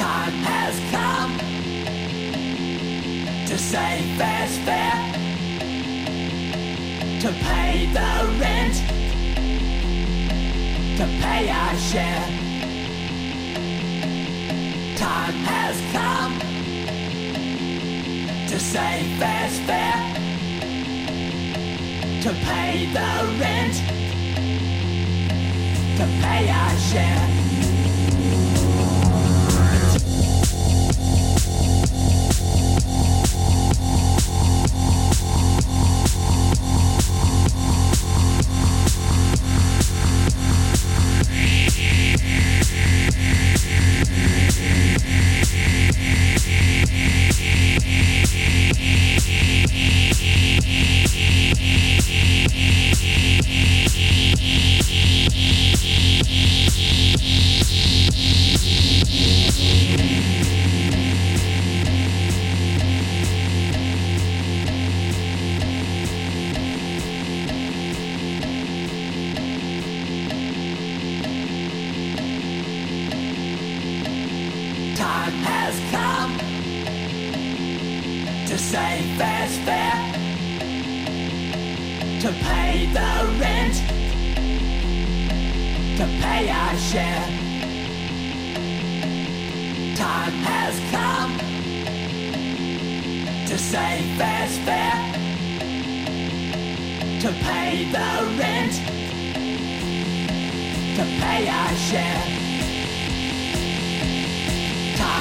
Time has come to say fair's fair, to pay the rent, to pay our share. Time has come to say fair's fair, to pay the rent, to pay our share. Time has come to say fair's fair, to pay the rent, to pay our share. Time has come to say fair's fair, to pay the rent, to pay our share.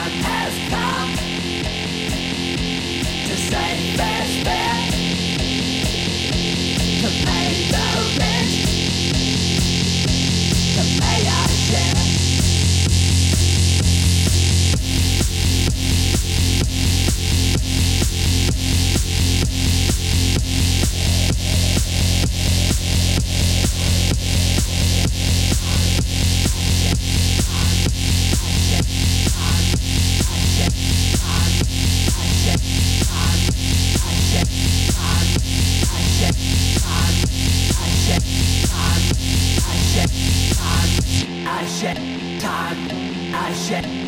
Has come to say I